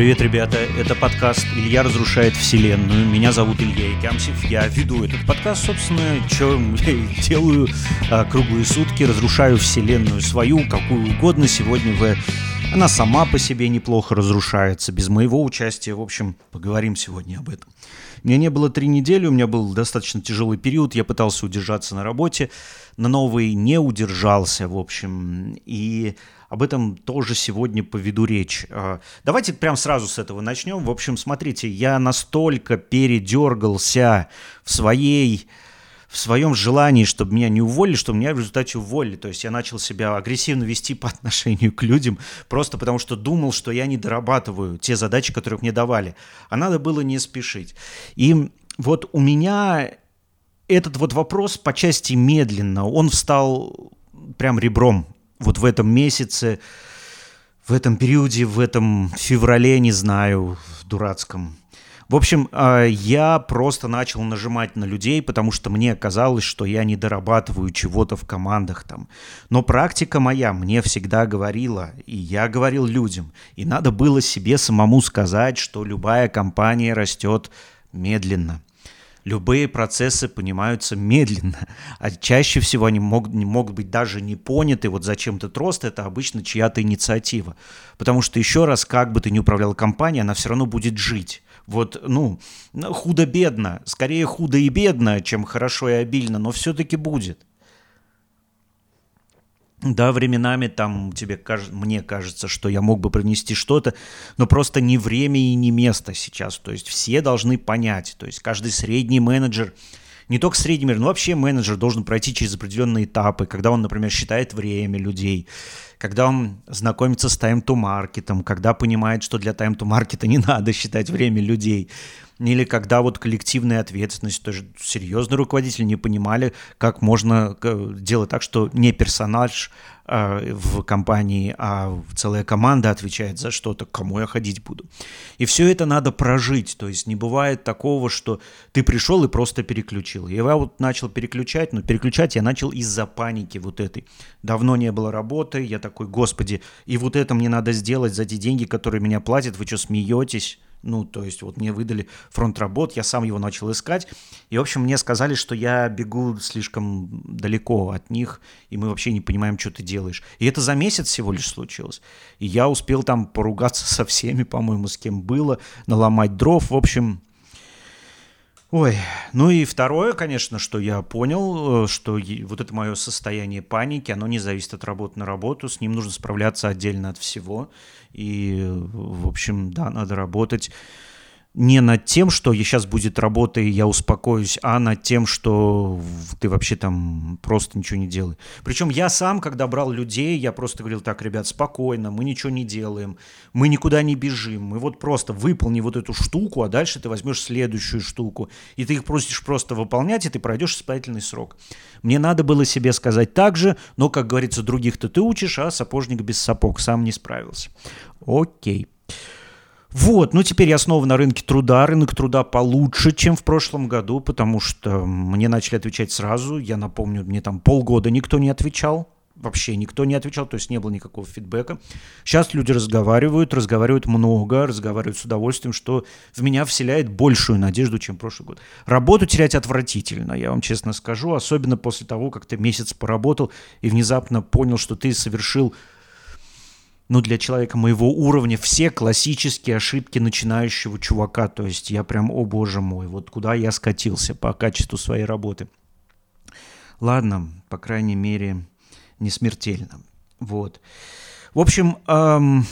Привет, ребята, это подкаст «Илья разрушает вселенную». Меня зовут Илья Икямсев, я веду этот подкаст, собственно, что я делаю а, круглые сутки, разрушаю вселенную свою, какую угодно. Сегодня вы она сама по себе неплохо разрушается, без моего участия. В общем, поговорим сегодня об этом. Меня не было три недели, у меня был достаточно тяжелый период, я пытался удержаться на работе, на новый не удержался, в общем, и об этом тоже сегодня поведу речь. А, давайте прям сразу с этого начнем. В общем, смотрите, я настолько передергался в своей в своем желании, чтобы меня не уволили, что меня в результате уволили. То есть я начал себя агрессивно вести по отношению к людям, просто потому что думал, что я не дорабатываю те задачи, которые мне давали. А надо было не спешить. И вот у меня этот вот вопрос по части медленно, он встал прям ребром вот в этом месяце, в этом периоде, в этом феврале, не знаю, в дурацком, в общем, а, я просто начал нажимать на людей, потому что мне казалось, что я не дорабатываю чего-то в командах там. Но практика моя мне всегда говорила, и я говорил людям, и надо было себе самому сказать, что любая компания растет медленно. Любые процессы понимаются медленно, а чаще всего они могут, могут быть даже не поняты. Вот зачем этот рост, это обычно чья-то инициатива. Потому что еще раз, как бы ты ни управлял компанией, она все равно будет жить. Вот, ну, худо-бедно, скорее худо и бедно, чем хорошо и обильно, но все-таки будет. Да, временами там тебе кажется, мне кажется, что я мог бы принести что-то, но просто не время и не место сейчас. То есть все должны понять. То есть каждый средний менеджер, не только средний менеджер, но вообще менеджер должен пройти через определенные этапы, когда он, например, считает время людей, когда он знакомится с тайм-то-маркетом, когда понимает, что для тайм-то-маркета не надо считать время людей, или когда вот коллективная ответственность, тоже серьезные руководители не понимали, как можно э, делать так, что не персонаж э, в компании, а целая команда отвечает за что-то, к кому я ходить буду. И все это надо прожить, то есть не бывает такого, что ты пришел и просто переключил. Я вот начал переключать, но переключать я начал из-за паники вот этой. Давно не было работы, я такой, господи, и вот это мне надо сделать за те деньги, которые меня платят, вы что, смеетесь? Ну, то есть вот мне выдали фронт работ, я сам его начал искать. И, в общем, мне сказали, что я бегу слишком далеко от них, и мы вообще не понимаем, что ты делаешь. И это за месяц всего лишь случилось. И я успел там поругаться со всеми, по-моему, с кем было, наломать дров. В общем, Ой, ну и второе, конечно, что я понял, э, что вот это мое состояние паники, оно не зависит от работы на работу, с ним нужно справляться отдельно от всего. И, в общем, да, надо работать не над тем, что сейчас будет работа, и я успокоюсь, а над тем, что ты вообще там просто ничего не делаешь. Причем я сам, когда брал людей, я просто говорил, так, ребят, спокойно, мы ничего не делаем, мы никуда не бежим, мы вот просто выполни вот эту штуку, а дальше ты возьмешь следующую штуку, и ты их просишь просто выполнять, и ты пройдешь испытательный срок. Мне надо было себе сказать так же, но, как говорится, других-то ты учишь, а сапожник без сапог сам не справился. Окей. Вот, ну теперь я снова на рынке труда. Рынок труда получше, чем в прошлом году, потому что мне начали отвечать сразу. Я напомню, мне там полгода никто не отвечал. Вообще никто не отвечал, то есть не было никакого фидбэка. Сейчас люди разговаривают, разговаривают много, разговаривают с удовольствием, что в меня вселяет большую надежду, чем прошлый год. Работу терять отвратительно, я вам честно скажу, особенно после того, как ты месяц поработал и внезапно понял, что ты совершил ну, для человека моего уровня все классические ошибки начинающего чувака. То есть я прям, о боже мой, вот куда я скатился по качеству своей работы. Ладно, по крайней мере, не смертельно. Вот. В общем, эм,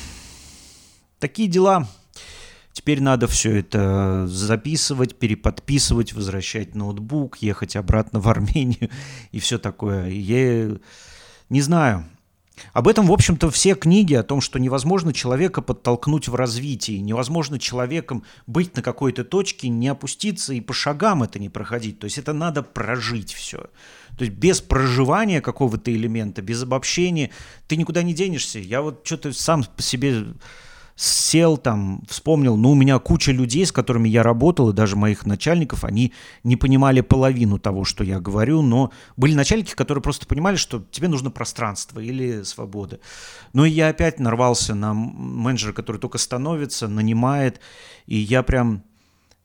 такие дела. Теперь надо все это записывать, переподписывать, возвращать ноутбук, ехать обратно в Армению и все такое. Я не знаю, об этом, в общем-то, все книги о том, что невозможно человека подтолкнуть в развитии, невозможно человеком быть на какой-то точке, не опуститься и по шагам это не проходить. То есть это надо прожить все. То есть без проживания какого-то элемента, без обобщения ты никуда не денешься. Я вот что-то сам по себе сел там, вспомнил, ну, у меня куча людей, с которыми я работал, и даже моих начальников, они не понимали половину того, что я говорю, но были начальники, которые просто понимали, что тебе нужно пространство или свобода. Ну, и я опять нарвался на менеджера, который только становится, нанимает, и я прям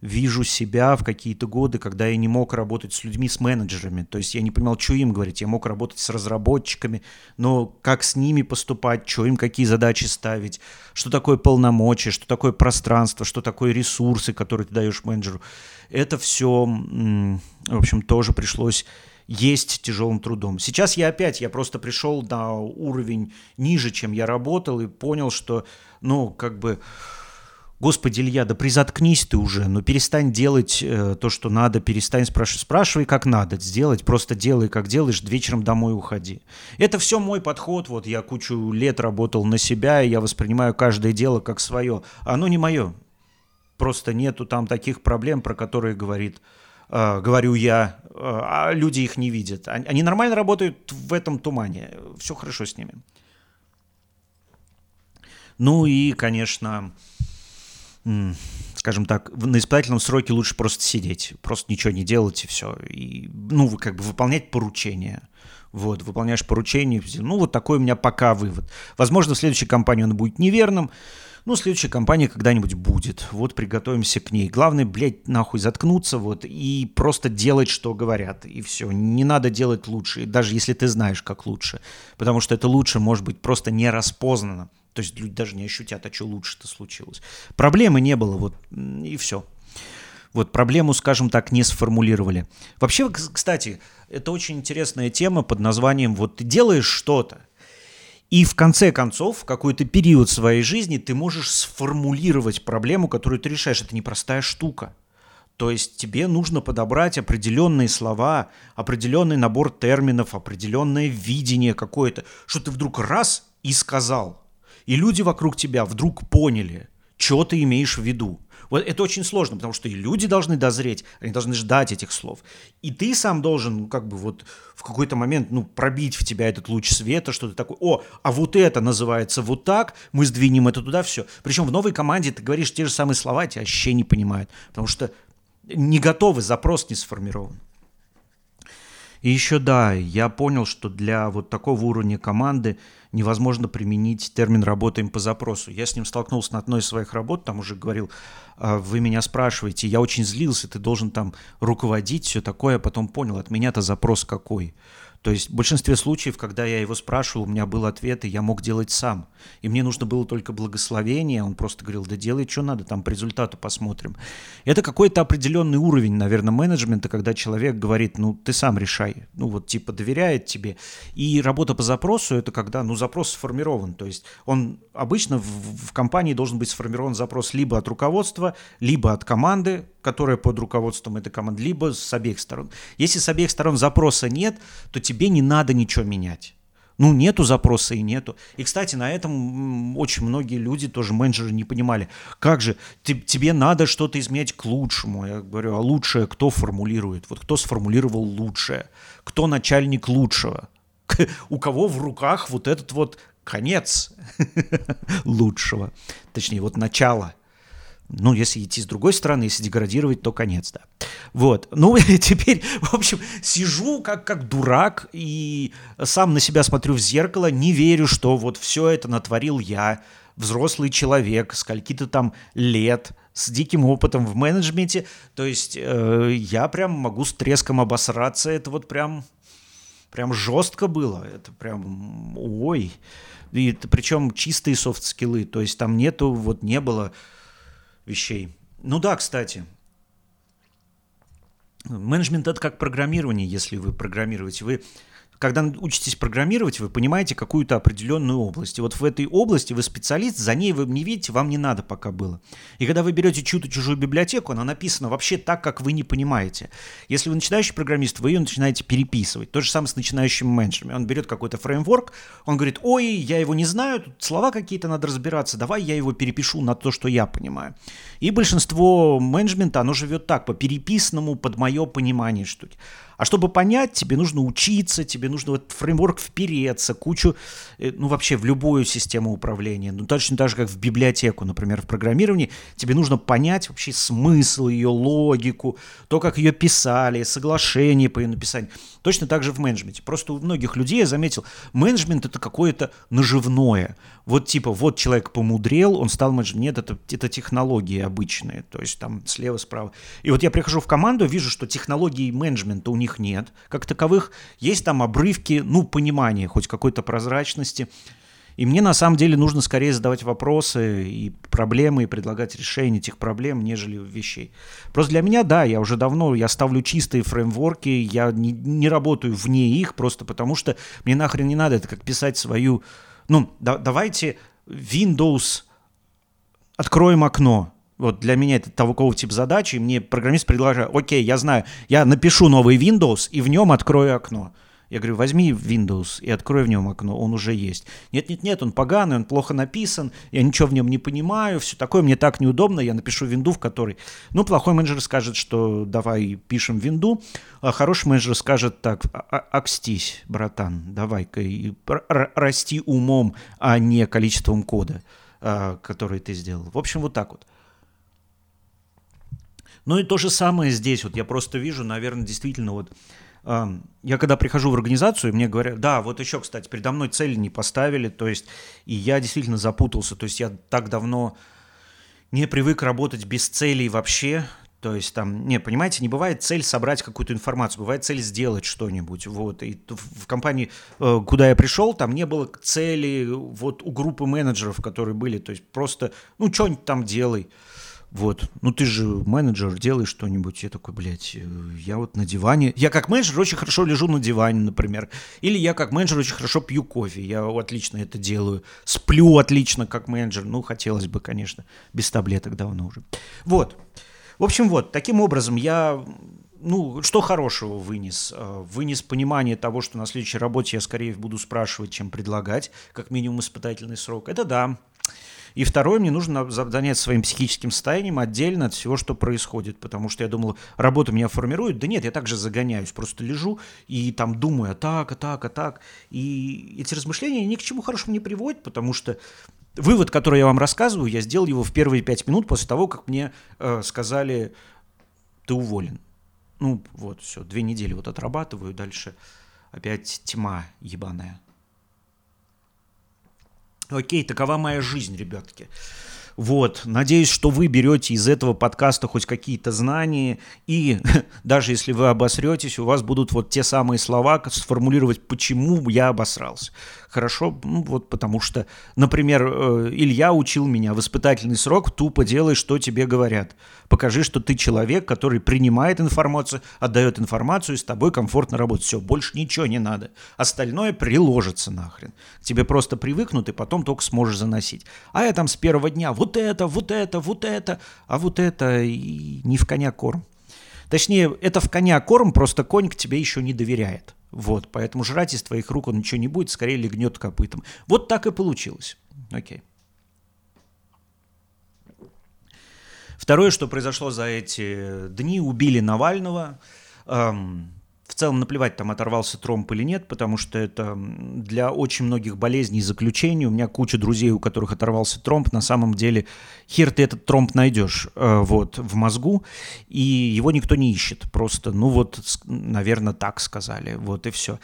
вижу себя в какие-то годы, когда я не мог работать с людьми, с менеджерами. То есть я не понимал, что им говорить. Я мог работать с разработчиками, но как с ними поступать, что им какие задачи ставить, что такое полномочия, что такое пространство, что такое ресурсы, которые ты даешь менеджеру. Это все, в общем, тоже пришлось есть тяжелым трудом. Сейчас я опять, я просто пришел на уровень ниже, чем я работал, и понял, что, ну, как бы Господи, Илья, да призаткнись ты уже, ну перестань делать э, то, что надо, перестань спрашивать. Спрашивай, как надо сделать, просто делай, как делаешь, вечером домой уходи. Это все мой подход, вот я кучу лет работал на себя, и я воспринимаю каждое дело как свое. Оно не мое. Просто нету там таких проблем, про которые говорит, э, говорю я, э, а люди их не видят. Они, нормально работают в этом тумане, все хорошо с ними. Ну и, конечно, скажем так, на испытательном сроке лучше просто сидеть, просто ничего не делать и все. И, ну, как бы выполнять поручения. Вот, выполняешь поручение. Ну, вот такой у меня пока вывод. Возможно, в следующей кампании он будет неверным. Ну, следующая кампания когда-нибудь будет. Вот приготовимся к ней. Главное, блядь, нахуй заткнуться вот и просто делать, что говорят. И все. Не надо делать лучше, даже если ты знаешь, как лучше. Потому что это лучше может быть просто не распознано. То есть люди даже не ощутят, а что лучше-то случилось. Проблемы не было, вот, и все. Вот проблему, скажем так, не сформулировали. Вообще, кстати, это очень интересная тема под названием «Вот ты делаешь что-то, и в конце концов, в какой-то период своей жизни ты можешь сформулировать проблему, которую ты решаешь. Это непростая штука. То есть тебе нужно подобрать определенные слова, определенный набор терминов, определенное видение какое-то, что ты вдруг раз и сказал – и люди вокруг тебя вдруг поняли, что ты имеешь в виду. Вот это очень сложно, потому что и люди должны дозреть, они должны ждать этих слов. И ты сам должен, ну, как бы вот в какой-то момент, ну, пробить в тебя этот луч света, что ты такой, о, а вот это называется вот так, мы сдвинем это туда, все. Причем в новой команде ты говоришь те же самые слова, тебя вообще не понимают, потому что не готовы, запрос не сформирован. И еще да, я понял, что для вот такого уровня команды невозможно применить термин «работаем по запросу». Я с ним столкнулся на одной из своих работ, там уже говорил, «А, вы меня спрашиваете, я очень злился, ты должен там руководить, все такое, а потом понял, от меня-то запрос какой – то есть в большинстве случаев, когда я его спрашивал, у меня был ответ, и я мог делать сам. И мне нужно было только благословение. Он просто говорил, да делай, что надо, там по результату посмотрим. Это какой-то определенный уровень, наверное, менеджмента, когда человек говорит, ну, ты сам решай. Ну, вот типа доверяет тебе. И работа по запросу, это когда, ну, запрос сформирован. То есть он обычно в, в компании должен быть сформирован запрос либо от руководства, либо от команды, которая под руководством этой команды, либо с обеих сторон. Если с обеих сторон запроса нет, то тебе не надо ничего менять. Ну, нету запроса и нету. И, кстати, на этом очень многие люди, тоже менеджеры, не понимали, как же, ты, тебе надо что-то изменять к лучшему. Я говорю, а лучшее кто формулирует? Вот кто сформулировал лучшее? Кто начальник лучшего? У кого в руках вот этот вот конец лучшего? Точнее, вот начало – ну, если идти с другой стороны, если деградировать, то конец, да. Вот. Ну, теперь, в общем, сижу как, как дурак и сам на себя смотрю в зеркало, не верю, что вот все это натворил я, взрослый человек, скольки-то там лет, с диким опытом в менеджменте. То есть э, я прям могу с треском обосраться. Это вот прям, прям жестко было. Это прям, ой. И это, причем чистые софт-скиллы. То есть там нету, вот не было вещей. Ну да, кстати. Менеджмент это как программирование, если вы программируете. Вы когда учитесь программировать, вы понимаете какую-то определенную область. И вот в этой области вы специалист, за ней вы не видите, вам не надо пока было. И когда вы берете чью-то чужую библиотеку, она написана вообще так, как вы не понимаете. Если вы начинающий программист, вы ее начинаете переписывать. То же самое с начинающими менеджерами. Он берет какой-то фреймворк, он говорит, ой, я его не знаю, тут слова какие-то надо разбираться, давай я его перепишу на то, что я понимаю. И большинство менеджмента, оно живет так, по переписанному, под мое понимание штуки. А чтобы понять, тебе нужно учиться, тебе нужно в этот фреймворк впереться, кучу, э, ну, вообще в любую систему управления. Ну, точно так же, как в библиотеку, например, в программировании, тебе нужно понять вообще смысл ее, логику, то, как ее писали, соглашение по ее написанию. Точно так же в менеджменте. Просто у многих людей, я заметил, менеджмент – это какое-то наживное. Вот типа, вот человек помудрел, он стал менеджером. Нет, это, это технологии обычные, то есть там слева-справа. И вот я прихожу в команду, вижу, что технологий менеджмента у них нет, как таковых. Есть там обрывки, ну, понимания, хоть какой-то прозрачности. И мне на самом деле нужно скорее задавать вопросы и проблемы, и предлагать решение этих проблем, нежели вещей. Просто для меня, да, я уже давно, я ставлю чистые фреймворки, я не, не работаю вне их, просто потому что мне нахрен не надо, это как писать свою... Ну, да, давайте Windows откроем окно. Вот для меня это такого типа задачи, и мне программист предлагает, окей, я знаю, я напишу новый Windows и в нем открою окно. Я говорю, возьми Windows и открой в нем окно, он уже есть. Нет-нет-нет, он поганый, он плохо написан, я ничего в нем не понимаю, все такое, мне так неудобно, я напишу винду, в которой... Ну, плохой менеджер скажет, что давай пишем винду, а хороший менеджер скажет так, «А, а, акстись, братан, давай-ка расти умом, а не количеством кода, который ты сделал. В общем, вот так вот. Ну и то же самое здесь. Вот я просто вижу, наверное, действительно вот я когда прихожу в организацию, мне говорят, да, вот еще, кстати, передо мной цели не поставили, то есть, и я действительно запутался, то есть я так давно не привык работать без целей вообще, то есть там, не, понимаете, не бывает цель собрать какую-то информацию, бывает цель сделать что-нибудь. Вот. И в компании, э, куда я пришел, там не было цели вот у группы менеджеров, которые были. То есть просто, ну, что-нибудь там делай. Вот. Ну ты же менеджер, делай что-нибудь. Я такой, блядь, э, я вот на диване. Я как менеджер очень хорошо лежу на диване, например. Или я как менеджер очень хорошо пью кофе. Я отлично это делаю. Сплю отлично как менеджер. Ну, хотелось бы, конечно, без таблеток давно уже. Вот. В общем, вот, таким образом я ну, что хорошего вынес? Э, вынес понимание того, что на следующей работе я скорее буду спрашивать, чем предлагать, как минимум испытательный срок. Это да. И второе, мне нужно заняться своим психическим состоянием отдельно от всего, что происходит, потому что я думал, работа меня формирует. Да нет, я также загоняюсь, просто лежу и там думаю, а так, а так, а так. И эти размышления ни к чему хорошему не приводят, потому что вывод, который я вам рассказываю, я сделал его в первые пять минут после того, как мне э, сказали, ты уволен. Ну вот, все, две недели вот отрабатываю, дальше опять тьма ебаная. Окей, такова моя жизнь, ребятки. Вот, надеюсь, что вы берете из этого подкаста хоть какие-то знания, и даже если вы обосретесь, у вас будут вот те самые слова сформулировать, почему я обосрался. Хорошо, ну вот потому что, например, э, Илья учил меня в испытательный срок тупо делай, что тебе говорят. Покажи, что ты человек, который принимает информацию, отдает информацию, и с тобой комфортно работать. Все, больше ничего не надо. Остальное приложится нахрен. К тебе просто привыкнут, и потом только сможешь заносить. А я там с первого дня вот это, вот это, вот это, а вот это и не в коня корм. Точнее, это в коня корм, просто конь к тебе еще не доверяет. Вот, поэтому жрать из твоих рук он ничего не будет, скорее легнет копытом. Вот так и получилось. Окей. Второе, что произошло за эти дни, убили Навального. Эм, целом наплевать, там оторвался тромб или нет, потому что это для очень многих болезней заключений. У меня куча друзей, у которых оторвался тромб. На самом деле хер ты этот тромб найдешь э, вот, в мозгу, и его никто не ищет. Просто, ну вот, наверное, так сказали. Вот и все.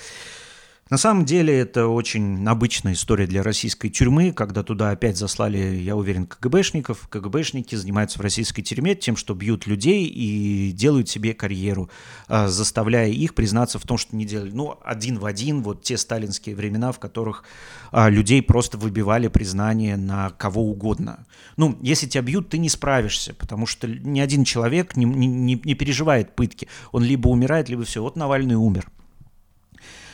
На самом деле это очень обычная история для российской тюрьмы, когда туда опять заслали, я уверен, КГБшников. КГБшники занимаются в российской тюрьме тем, что бьют людей и делают себе карьеру, а, заставляя их признаться в том, что не делали. Ну, один в один, вот те сталинские времена, в которых а, людей просто выбивали признание на кого угодно. Ну, если тебя бьют, ты не справишься, потому что ни один человек не, не, не переживает пытки. Он либо умирает, либо все. Вот Навальный умер.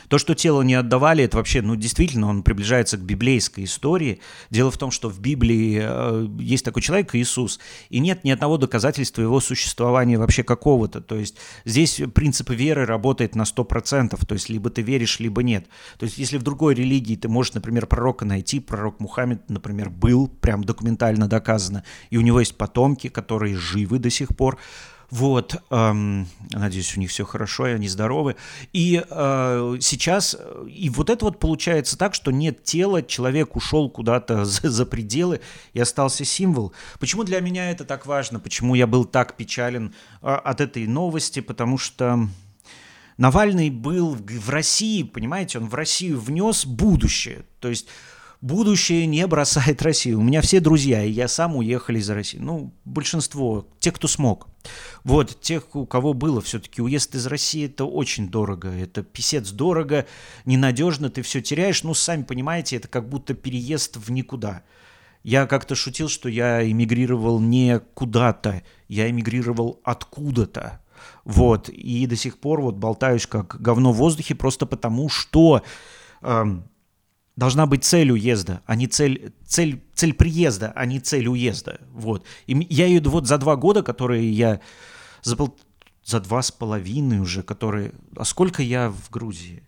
То, что тело не отдавали, это вообще, ну, действительно, он приближается к библейской истории. Дело в том, что в Библии э, есть такой человек, Иисус, и нет ни одного доказательства его существования вообще какого-то. То есть здесь принцип веры работает на 100%, то есть либо ты веришь, либо нет. То есть если в другой религии ты можешь, например, пророка найти, пророк Мухаммед, например, был, прям документально доказано, и у него есть потомки, которые живы до сих пор, Вот, эм, надеюсь, у них все хорошо, и они здоровы. И э, сейчас, и вот это вот получается так, что нет тела, человек ушел куда-то за, за пределы, и остался символ. Почему для меня это так важно? Почему я был так печален э, от этой новости? Потому что Навальный был в России, понимаете, он в Россию внес будущее. То есть будущее не бросает Россию. У меня все друзья, и я сам уехали из России. Ну, большинство, те, кто смог. Вот, тех, у кого было все-таки уезд из России, это очень дорого. Это писец дорого, ненадежно, ты все теряешь. Ну, сами понимаете, это как будто переезд в никуда. Я как-то шутил, что я эмигрировал не куда-то, я эмигрировал откуда-то. Вот, и до сих пор вот болтаюсь как говно в воздухе просто потому, что... Эм, должна быть цель уезда, а не цель, цель, цель приезда, а не цель уезда. Вот. И я ее вот за два года, которые я за, пол, за два с половиной уже, которые... А сколько я в Грузии?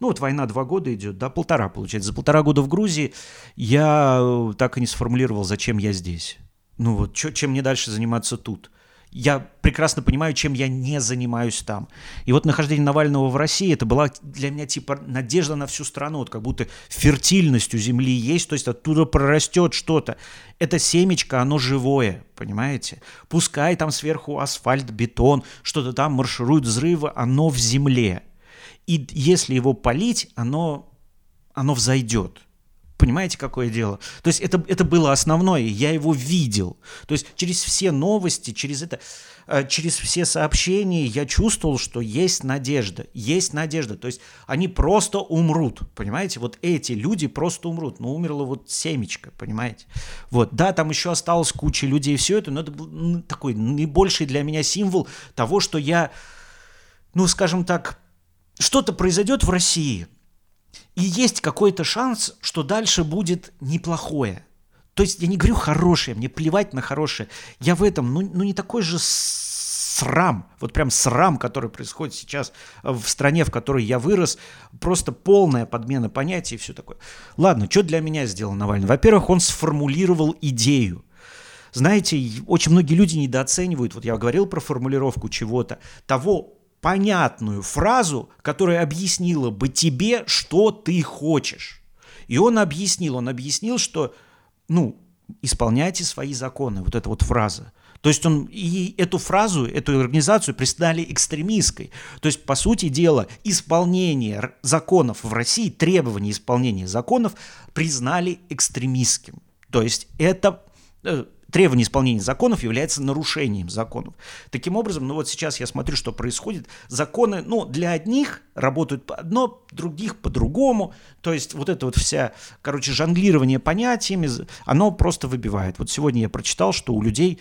Ну вот война два года идет, да, полтора получается. За полтора года в Грузии я э, так и не сформулировал, зачем я здесь. Ну вот, чё, чем мне дальше заниматься тут я прекрасно понимаю, чем я не занимаюсь там. И вот нахождение Навального в России, это была для меня типа надежда на всю страну, вот как будто фертильность у земли есть, то есть оттуда прорастет что-то. Это семечко, оно живое, понимаете? Пускай там сверху асфальт, бетон, что-то там марширует взрывы, оно в земле. И если его полить, оно, оно взойдет. Понимаете, какое дело? То есть это, это было основное, я его видел. То есть через все новости, через это, э, через все сообщения я чувствовал, что есть надежда, есть надежда. То есть они просто умрут, понимаете? Вот эти люди просто умрут. Ну, умерло вот семечко, понимаете? Вот, да, там еще осталось куча людей, все это, но это был такой наибольший для меня символ того, что я, ну, скажем так, что-то произойдет в России – и есть какой-то шанс, что дальше будет неплохое. То есть я не говорю хорошее, мне плевать на хорошее. Я в этом, ну, ну не такой же срам, вот прям срам, который происходит сейчас в стране, в которой я вырос, просто полная подмена понятий и все такое. Ладно, что для меня сделал Навальный? Во-первых, он сформулировал идею. Знаете, очень многие люди недооценивают, вот я говорил про формулировку чего-то, того понятную фразу, которая объяснила бы тебе, что ты хочешь. И он объяснил, он объяснил, что, ну, исполняйте свои законы, вот эта вот фраза. То есть он и эту фразу, эту организацию признали экстремистской. То есть, по сути дела, исполнение законов в России, требования исполнения законов признали экстремистским. То есть это э, требование исполнения законов является нарушением законов. Таким образом, ну вот сейчас я смотрю, что происходит. Законы, ну, для одних работают по одно, других по-другому. То есть вот это вот вся, короче, жонглирование понятиями, оно просто выбивает. Вот сегодня я прочитал, что у людей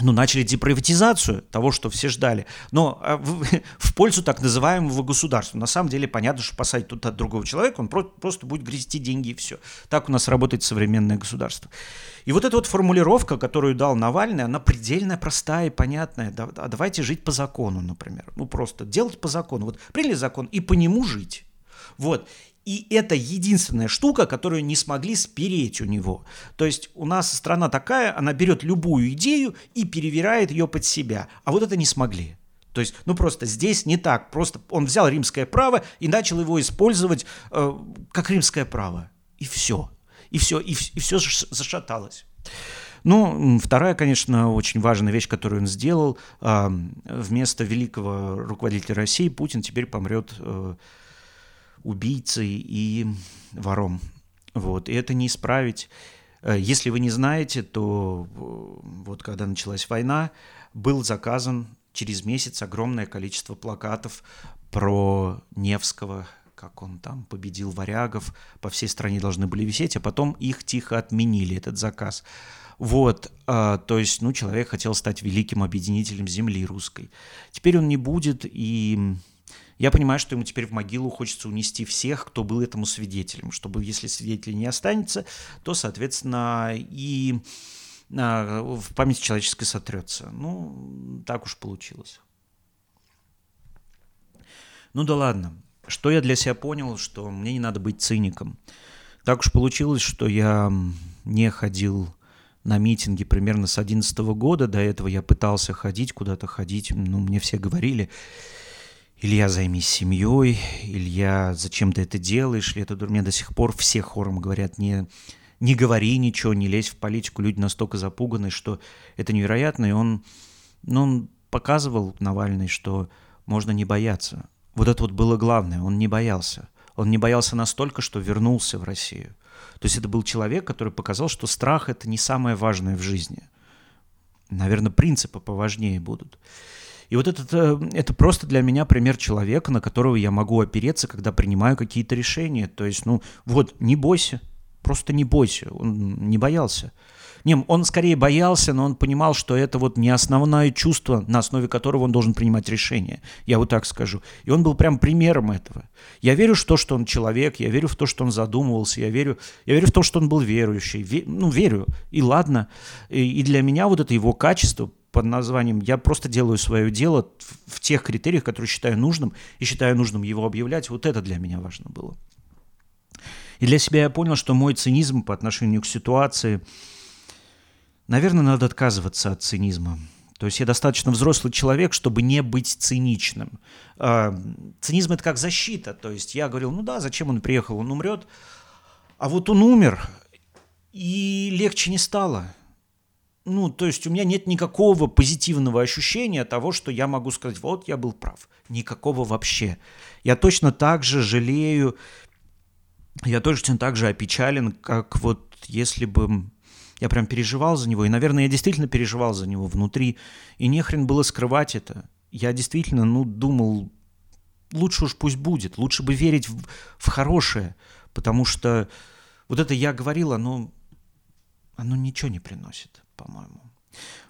ну, начали деприватизацию того, что все ждали, но а, в, в пользу так называемого государства. На самом деле понятно, что посадить тут от другого человека, он про, просто будет грести деньги и все. Так у нас работает современное государство. И вот эта вот формулировка, которую дал Навальный, она предельно простая и понятная. Да, а давайте жить по закону, например. Ну, просто делать по закону. Вот приняли закон и по нему жить. Вот. И это единственная штука, которую не смогли спереть у него. То есть у нас страна такая, она берет любую идею и перевирает ее под себя. А вот это не смогли. То есть, ну просто здесь не так. Просто он взял римское право и начал его использовать э, как римское право. И все. И все, и, и все зашаталось. Ну, вторая, конечно, очень важная вещь, которую он сделал. Э, вместо великого руководителя России Путин теперь помрет э, убийцей и вором. Вот. И это не исправить. Э, если вы не знаете, то э, вот когда началась война, был заказан через месяц огромное количество плакатов про Невского, как он там победил варягов, по всей стране должны были висеть, а потом их тихо отменили, этот заказ. Вот, а, то есть, ну, человек хотел стать великим объединителем земли русской. Теперь он не будет, и я понимаю, что ему теперь в могилу хочется унести всех, кто был этому свидетелем, чтобы, если свидетелей не останется, то, соответственно, и а, в памяти человеческой сотрется. Ну, так уж получилось. Ну да ладно. Что я для себя понял, что мне не надо быть циником. Так уж получилось, что я не ходил на митинги примерно с 2011 года. До этого я пытался ходить, куда-то ходить. Ну, мне все говорили, Илья, займись семьей, Илья, зачем ты это делаешь? Или это мне до сих пор все хором говорят, не, не говори ничего, не лезь в политику. Люди настолько запуганы, что это невероятно. И он, ну, он показывал Навальный, что можно не бояться. Вот это вот было главное, он не боялся. Он не боялся настолько, что вернулся в Россию. То есть это был человек, который показал, что страх – это не самое важное в жизни. Наверное, принципы поважнее будут. И вот этот, э, это просто для меня пример человека, на которого я могу опереться, когда принимаю какие-то решения. То есть, ну, вот, не бойся, просто не бойся. Он не боялся. Не, он скорее боялся, но он понимал, что это вот не основное чувство, на основе которого он должен принимать решение. Я вот так скажу. И он был прям примером этого. Я верю в то, что он человек, я верю в то, что он задумывался, я верю, я верю в то, что он был верующий. Ве, ну, верю. И ладно. И, и для меня вот это его качество под названием «Я просто делаю свое дело в тех критериях, которые считаю нужным, и считаю нужным его объявлять», вот это для меня важно было. И для себя я понял, что мой цинизм по отношению к ситуации – Наверное, надо отказываться от цинизма. То есть я достаточно взрослый человек, чтобы не быть циничным. А, цинизм это как защита. То есть я говорил, ну да, зачем он приехал, он умрет. А вот он умер, и легче не стало. Ну, то есть у меня нет никакого позитивного ощущения того, что я могу сказать, вот я был прав. Никакого вообще. Я точно так же жалею, я точно так же опечален, как вот если бы я прям переживал за него, и, наверное, я действительно переживал за него внутри, и не хрен было скрывать это. Я действительно, ну, думал, лучше уж пусть будет, лучше бы верить в, в хорошее, потому что вот это я говорил, оно, оно ничего не приносит, по-моему.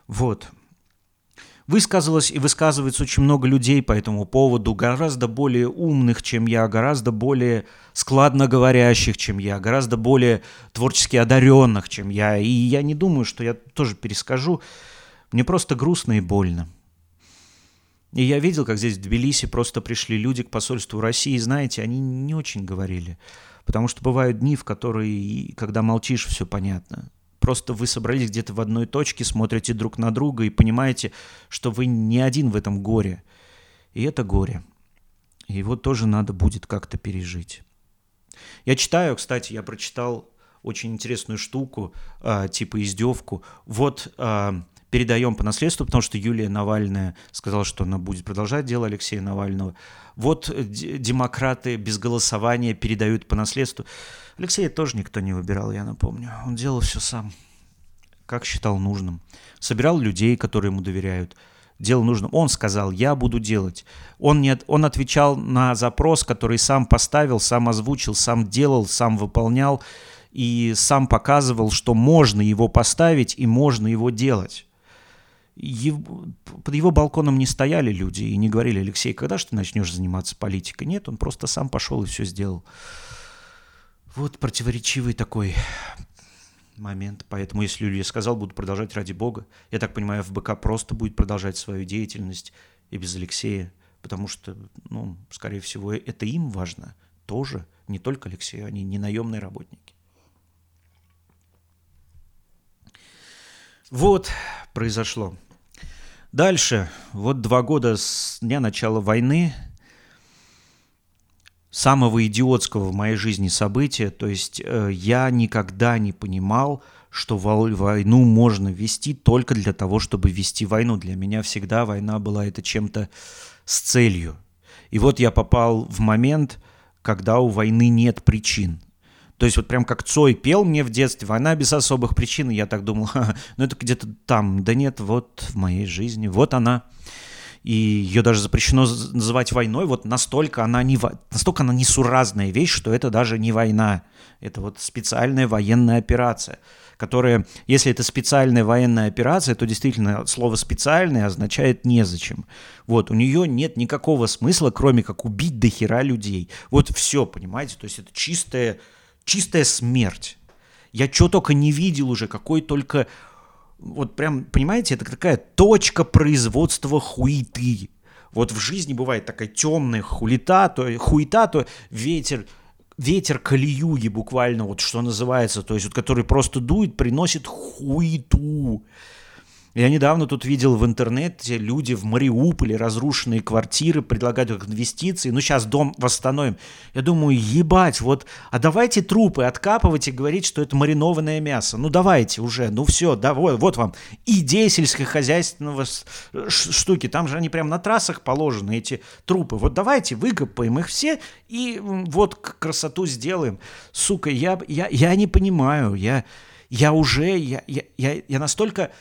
Вот высказалось и высказывается очень много людей по этому поводу, гораздо более умных, чем я, гораздо более складно говорящих, чем я, гораздо более творчески одаренных, чем я. И я не думаю, что я тоже перескажу. Мне просто грустно и больно. И я видел, как здесь в Тбилиси просто пришли люди к посольству России, знаете, они не очень говорили. Потому что бывают дни, в которые, когда молчишь, все понятно. Просто вы собрались где-то в одной точке, смотрите друг на друга и понимаете, что вы не один в этом горе. И это горе. И его тоже надо будет как-то пережить. Я читаю, кстати, я прочитал очень интересную штуку, э, типа издевку. Вот э, передаем по наследству, потому что Юлия Навальная сказала, что она будет продолжать дело Алексея Навального. Вот демократы без голосования передают по наследству. Алексея тоже никто не выбирал, я напомню. Он делал все сам, как считал нужным. Собирал людей, которые ему доверяют. Делал нужным. Он сказал, я буду делать. Он, не, он отвечал на запрос, который сам поставил, сам озвучил, сам делал, сам выполнял и сам показывал, что можно его поставить и можно его делать. Под его балконом не стояли люди и не говорили, Алексей, когда же ты начнешь заниматься политикой? Нет, он просто сам пошел и все сделал. Вот противоречивый такой момент. Поэтому, если Илья сказал, буду продолжать ради Бога. Я так понимаю, ФБК просто будет продолжать свою деятельность и без Алексея, потому что, ну, скорее всего, это им важно тоже, не только Алексею, они не наемные работники. Вот произошло. Дальше, вот два года с дня начала войны – самого идиотского в моей жизни события. То есть э, я никогда не понимал, что войну можно вести только для того, чтобы вести войну. Для меня всегда война была это чем-то с целью. И вот я попал в момент, когда у войны нет причин. То есть вот прям как Цой пел мне в детстве, война без особых причин, и я так думал, ну это где-то там. Да нет, вот в моей жизни, вот она и ее даже запрещено называть войной, вот настолько она, не, настолько она несуразная вещь, что это даже не война, это вот специальная военная операция, которая, если это специальная военная операция, то действительно слово «специальная» означает «незачем». Вот, у нее нет никакого смысла, кроме как убить до хера людей. Вот все, понимаете, то есть это чистая, чистая смерть. Я что только не видел уже, какой только вот прям, понимаете, это такая точка производства хуеты. Вот в жизни бывает такая темная хулита, то хуета, то ветер ветер калиюги буквально, вот что называется, то есть вот который просто дует, приносит хуету. Я недавно тут видел в интернете, люди в Мариуполе, разрушенные квартиры, предлагают их инвестиции. Ну, сейчас дом восстановим. Я думаю, ебать, вот, а давайте трупы откапывать и говорить, что это маринованное мясо. Ну, давайте уже, ну все, да, вот, вот вам идея сельскохозяйственного штуки. Там же они прям на трассах положены, эти трупы. Вот давайте выкопаем их все и вот красоту сделаем. Сука, я, я, я не понимаю, я, я уже, я, я, я, я настолько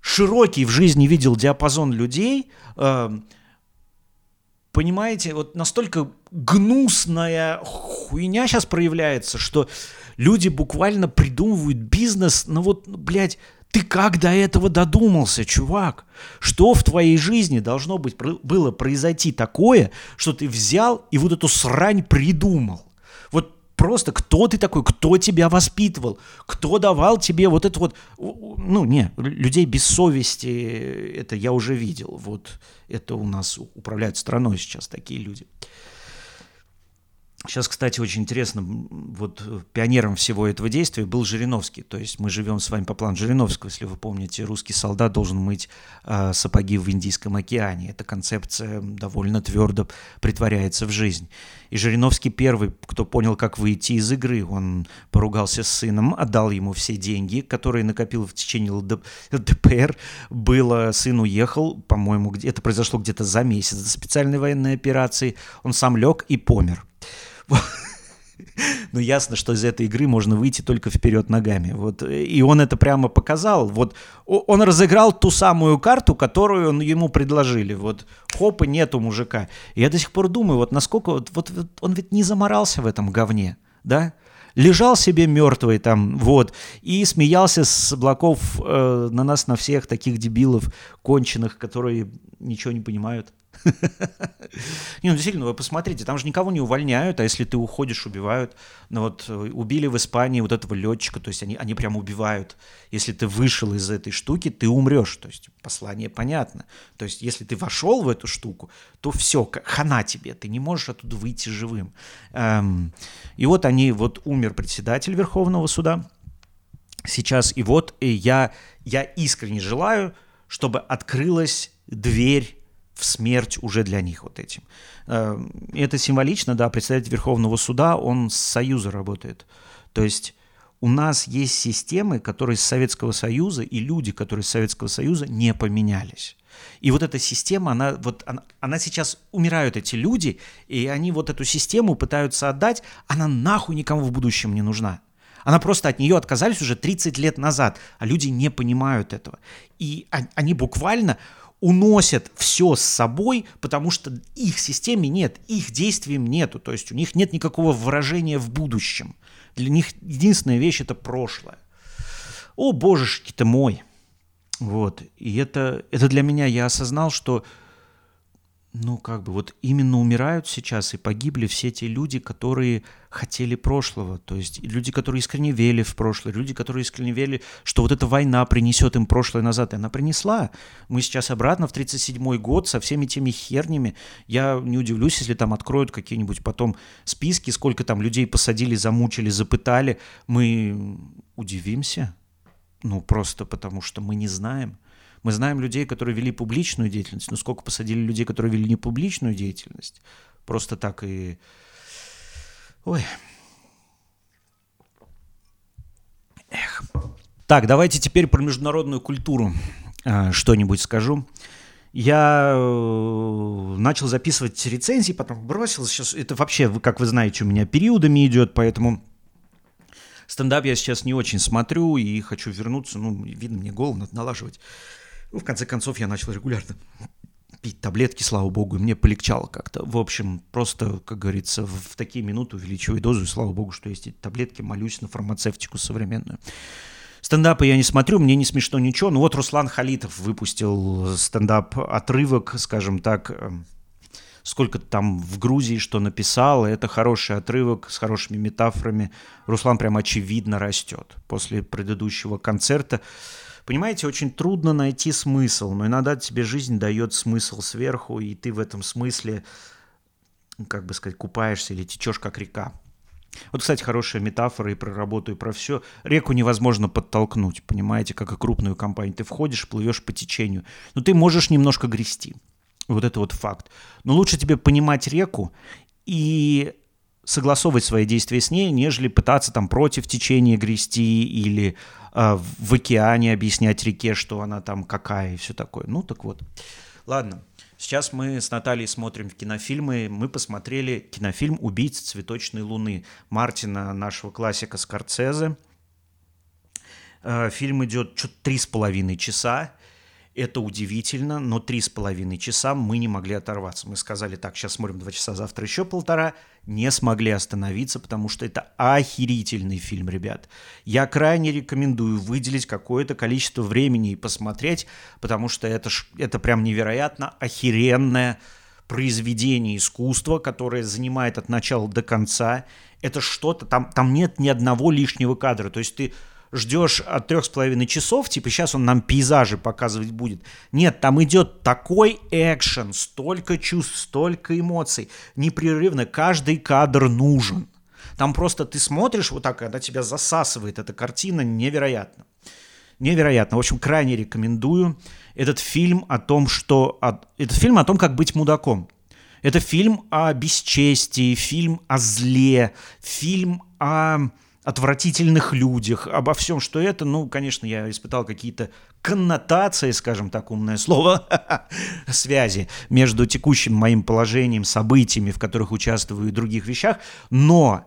широкий в жизни видел диапазон людей, э, понимаете, вот настолько гнусная хуйня сейчас проявляется, что люди буквально придумывают бизнес, ну вот, блядь, ты как до этого додумался, чувак? Что в твоей жизни должно быть, было произойти такое, что ты взял и вот эту срань придумал? Просто кто ты такой, кто тебя воспитывал, кто давал тебе вот это вот, ну, не, людей без совести, это я уже видел, вот это у нас управляют страной сейчас такие люди. Сейчас, кстати, очень интересно, вот пионером всего этого действия был Жириновский. То есть мы живем с вами по плану Жириновского, если вы помните, русский солдат должен мыть э, сапоги в Индийском океане. Эта концепция довольно твердо притворяется в жизнь. И Жириновский первый, кто понял, как выйти из игры. Он поругался с сыном, отдал ему все деньги, которые накопил в течение ЛДПР. Было, сын уехал, по-моему, это произошло где-то за месяц до специальной военной операции. Он сам лег и помер. Ну, ясно, что из этой игры можно выйти только вперед ногами. Вот, и он это прямо показал. Вот он разыграл ту самую карту, которую он, ему предложили. Вот хоп, и нету мужика. И я до сих пор думаю, вот насколько... Вот, вот, вот он ведь не заморался в этом говне, да? лежал себе мертвый там, вот, и смеялся с облаков э, на нас, на всех таких дебилов конченых, которые ничего не понимают. Не, ну действительно, вы посмотрите, там же никого не увольняют, а если ты уходишь, убивают. Ну вот э, убили в Испании вот этого летчика, то есть они, они прям убивают. Если ты вышел из этой штуки, ты умрешь. То есть послание понятно. То есть если ты вошел в эту штуку, то все, хана тебе, ты не можешь оттуда выйти живым. Эм, и вот они, вот умер председатель Верховного суда сейчас, и вот и я, я искренне желаю, чтобы открылась дверь в смерть уже для них вот этим. Э, это символично, да, представитель Верховного суда, он с Союза работает. То есть у нас есть системы, которые с Советского Союза, и люди, которые с Советского Союза не поменялись. И вот эта система, она, вот, она, она сейчас умирают эти люди, и они вот эту систему пытаются отдать, она нахуй никому в будущем не нужна. Она просто от нее отказались уже 30 лет назад, а люди не понимают этого. И они буквально уносят все с собой, потому что их системе нет, их действиям нету, то есть у них нет никакого выражения в будущем. Для них единственная вещь – это прошлое. О, божешки ты мой! Вот. И это, это для меня, я осознал, что ну, как бы, вот именно умирают сейчас и погибли все те люди, которые хотели прошлого, то есть люди, которые искренне верили в прошлое, люди, которые искренне верили, что вот эта война принесет им прошлое назад, и она принесла. Мы сейчас обратно в 37-й год со всеми теми хернями. Я не удивлюсь, если там откроют какие-нибудь потом списки, сколько там людей посадили, замучили, запытали. Мы удивимся, ну, просто потому что мы не знаем. Мы знаем людей, которые вели публичную деятельность, но сколько посадили людей, которые вели не публичную деятельность. Просто так и... Ой. Эх. Так, давайте теперь про международную культуру э, что-нибудь скажу. Я э, начал записывать рецензии, потом бросил. Сейчас это вообще, как вы знаете, у меня периодами идет, поэтому стендап я сейчас не очень смотрю и хочу вернуться. Ну, видно, мне голову надо налаживать. Ну, в конце концов, я начал регулярно пить таблетки, слава богу, и мне полегчало как-то. В общем, просто, как говорится, в такие минуты увеличиваю дозу, и слава богу, что есть эти таблетки, молюсь на фармацевтику современную. Стендапы я не смотрю, мне не смешно ничего. Ну вот Руслан Халитов выпустил стендап-отрывок, скажем так, эм, сколько там в Грузии что написал. Это хороший отрывок с хорошими метафорами. Руслан прям очевидно растет. После предыдущего концерта Понимаете, очень трудно найти смысл, но иногда тебе жизнь дает смысл сверху, и ты в этом смысле, как бы сказать, купаешься или течешь как река. Вот, кстати, хорошая метафора и про работу, и про все. Реку невозможно подтолкнуть, понимаете, как и крупную компанию. Ты входишь, плывешь по течению. Но ты можешь немножко грести. Вот это вот факт. Но лучше тебе понимать реку и согласовывать свои действия с ней, нежели пытаться там против течения грести или э, в океане объяснять реке, что она там какая и все такое. Ну так вот. Ладно. Сейчас мы с Натальей смотрим кинофильмы. Мы посмотрели кинофильм «Убийца цветочной луны» Мартина, нашего классика Скорцезе. Э, фильм идет что-то три с половиной часа. Это удивительно, но три с половиной часа мы не могли оторваться. Мы сказали, так, сейчас смотрим два часа, завтра еще полтора. Не смогли остановиться, потому что это охерительный фильм, ребят. Я крайне рекомендую выделить какое-то количество времени и посмотреть, потому что это, это прям невероятно охеренное произведение искусства, которое занимает от начала до конца. Это что-то, там, там нет ни одного лишнего кадра. То есть ты ждешь от трех с половиной часов, типа сейчас он нам пейзажи показывать будет. Нет, там идет такой экшен, столько чувств, столько эмоций, непрерывно, каждый кадр нужен. Там просто ты смотришь вот так, когда тебя засасывает эта картина, невероятно. Невероятно. В общем, крайне рекомендую. Этот фильм о том, что... Этот фильм о том, как быть мудаком. Это фильм о бесчестии, фильм о зле, фильм о отвратительных людях, обо всем, что это, ну, конечно, я испытал какие-то коннотации, скажем так, умное слово, связи между текущим моим положением, событиями, в которых участвую и других вещах, но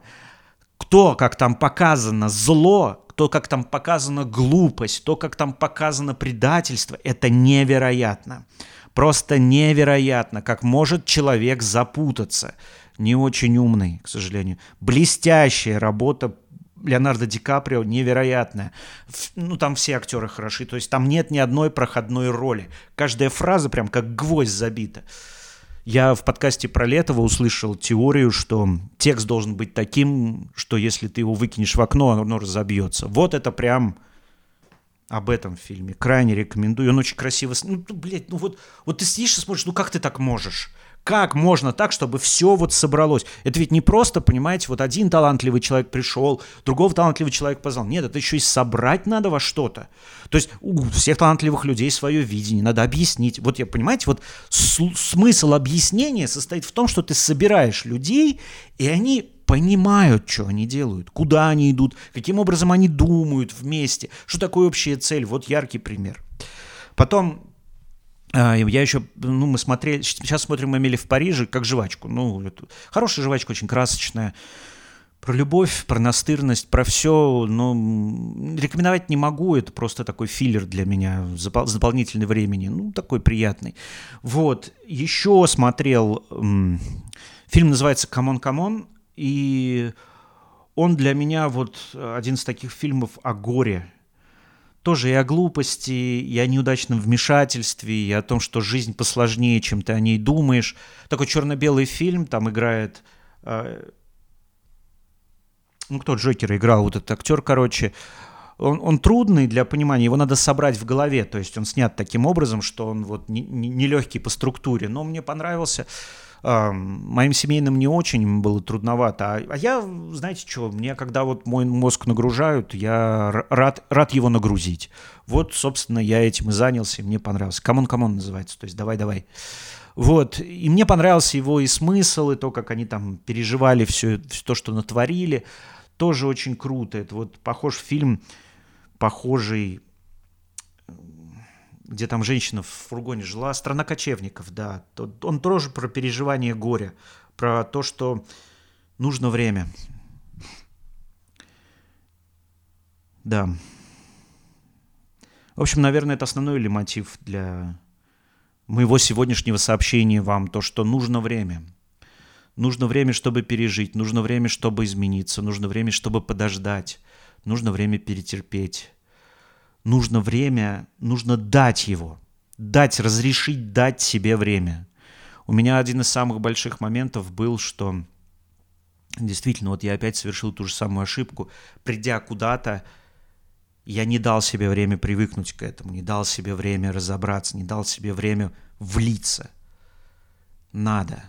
кто, как там показано, зло, то, как там показана глупость, то, как там показано предательство, это невероятно. Просто невероятно, как может человек запутаться. Не очень умный, к сожалению. Блестящая работа Леонардо Ди Каприо невероятная. Ну, там все актеры хороши, то есть там нет ни одной проходной роли. Каждая фраза прям как гвоздь забита. Я в подкасте про Летова услышал теорию, что текст должен быть таким, что если ты его выкинешь в окно, оно разобьется. Вот это прям об этом фильме. Крайне рекомендую. Он очень красиво... Ну, блядь, ну вот, вот ты сидишь и смотришь, ну как ты так можешь? Как можно так, чтобы все вот собралось? Это ведь не просто, понимаете, вот один талантливый человек пришел, другого талантливый человек позвал. Нет, это еще и собрать надо во что-то. То есть у всех талантливых людей свое видение, надо объяснить. Вот я, понимаете, вот смысл объяснения состоит в том, что ты собираешь людей, и они понимают, что они делают, куда они идут, каким образом они думают вместе, что такое общая цель. Вот яркий пример. Потом я еще, ну, мы смотрели, сейчас смотрим «Эмили в Париже» как жвачку. Ну, это, хорошая жвачка, очень красочная. Про любовь, про настырность, про все, но рекомендовать не могу, это просто такой филлер для меня с дополнительной времени, ну, такой приятный. Вот, еще смотрел, фильм называется «C'mon, c'mon», и он для меня вот один из таких фильмов о горе, тоже и о глупости, и о неудачном вмешательстве, и о том, что жизнь посложнее, чем ты о ней думаешь. Такой черно-белый фильм, там играет... Э, ну, кто Джокера играл, вот этот актер, короче. Он, он трудный для понимания, его надо собрать в голове, то есть он снят таким образом, что он вот не, не, не по структуре, но мне понравился моим семейным не очень было трудновато. А, а я, знаете что, мне когда вот мой мозг нагружают, я рад, рад его нагрузить. Вот, собственно, я этим и занялся, и мне понравился. «C'mon, c'mon» называется, то есть «давай-давай». Вот, и мне понравился его и смысл, и то, как они там переживали все, все то, что натворили, тоже очень круто. Это вот похож фильм, похожий где там женщина в фургоне жила, «Страна кочевников», да. Он тоже про переживание горя, про то, что нужно время. Да. В общем, наверное, это основной или мотив для моего сегодняшнего сообщения вам, то, что нужно время. Нужно время, чтобы пережить, нужно время, чтобы измениться, нужно время, чтобы подождать, нужно время перетерпеть нужно время, нужно дать его, дать, разрешить дать себе время. У меня один из самых больших моментов был, что действительно, вот я опять совершил ту же самую ошибку, придя куда-то, я не дал себе время привыкнуть к этому, не дал себе время разобраться, не дал себе время влиться. Надо.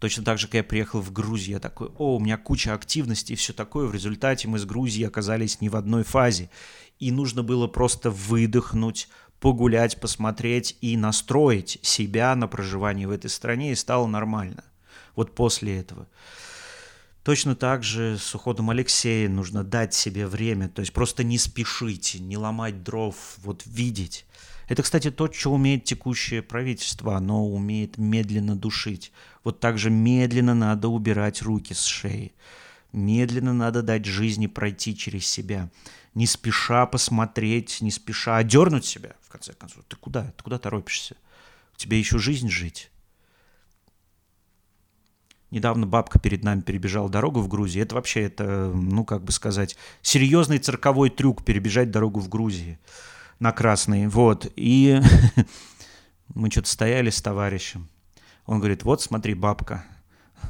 Точно так же, как я приехал в Грузию, я такой, о, у меня куча активностей и все такое. В результате мы с Грузией оказались не в одной фазе. И нужно было просто выдохнуть, погулять, посмотреть и настроить себя на проживание в этой стране, и стало нормально. Вот после этого. Точно так же с уходом Алексея нужно дать себе время, то есть просто не спешить, не ломать дров, вот видеть. Это, кстати, то, что умеет текущее правительство. Оно умеет медленно душить. Вот так же медленно надо убирать руки с шеи. Медленно надо дать жизни пройти через себя. Не спеша посмотреть, не спеша одернуть себя, в конце концов. Ты куда? Ты куда торопишься? У тебя еще жизнь жить. Недавно бабка перед нами перебежала дорогу в Грузии. Это вообще, это, ну, как бы сказать, серьезный цирковой трюк перебежать дорогу в Грузии на красный. Вот. И мы что-то стояли с товарищем. Он говорит, вот смотри, бабка,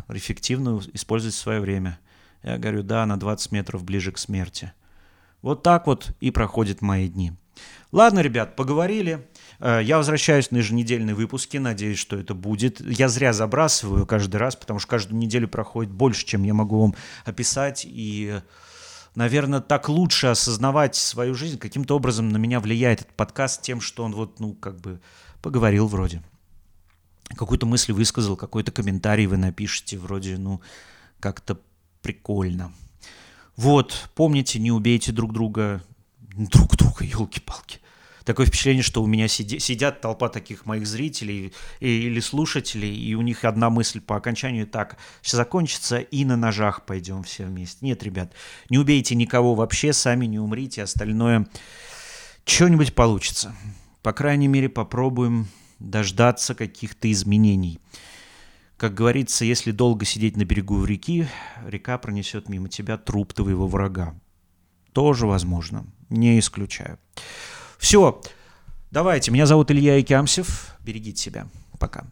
эффективно использует свое время. Я говорю, да, на 20 метров ближе к смерти. Вот так вот и проходят мои дни. Ладно, ребят, поговорили. Э, я возвращаюсь на еженедельные выпуски, надеюсь, что это будет. Я зря забрасываю каждый раз, потому что каждую неделю проходит больше, чем я могу вам описать. И наверное, так лучше осознавать свою жизнь. Каким-то образом на меня влияет этот подкаст тем, что он вот, ну, как бы поговорил вроде. Какую-то мысль высказал, какой-то комментарий вы напишете вроде, ну, как-то прикольно. Вот, помните, не убейте друг друга, друг друга, елки-палки такое впечатление, что у меня сиди, сидят толпа таких моих зрителей или слушателей, и у них одна мысль по окончанию так, все закончится, и на ножах пойдем все вместе. Нет, ребят, не убейте никого вообще, сами не умрите, остальное что-нибудь получится. По крайней мере, попробуем дождаться каких-то изменений. Как говорится, если долго сидеть на берегу реки, река пронесет мимо тебя труп твоего врага. Тоже возможно, не исключаю. Все. Давайте. Меня зовут Илья Икямсев. Берегите себя. Пока.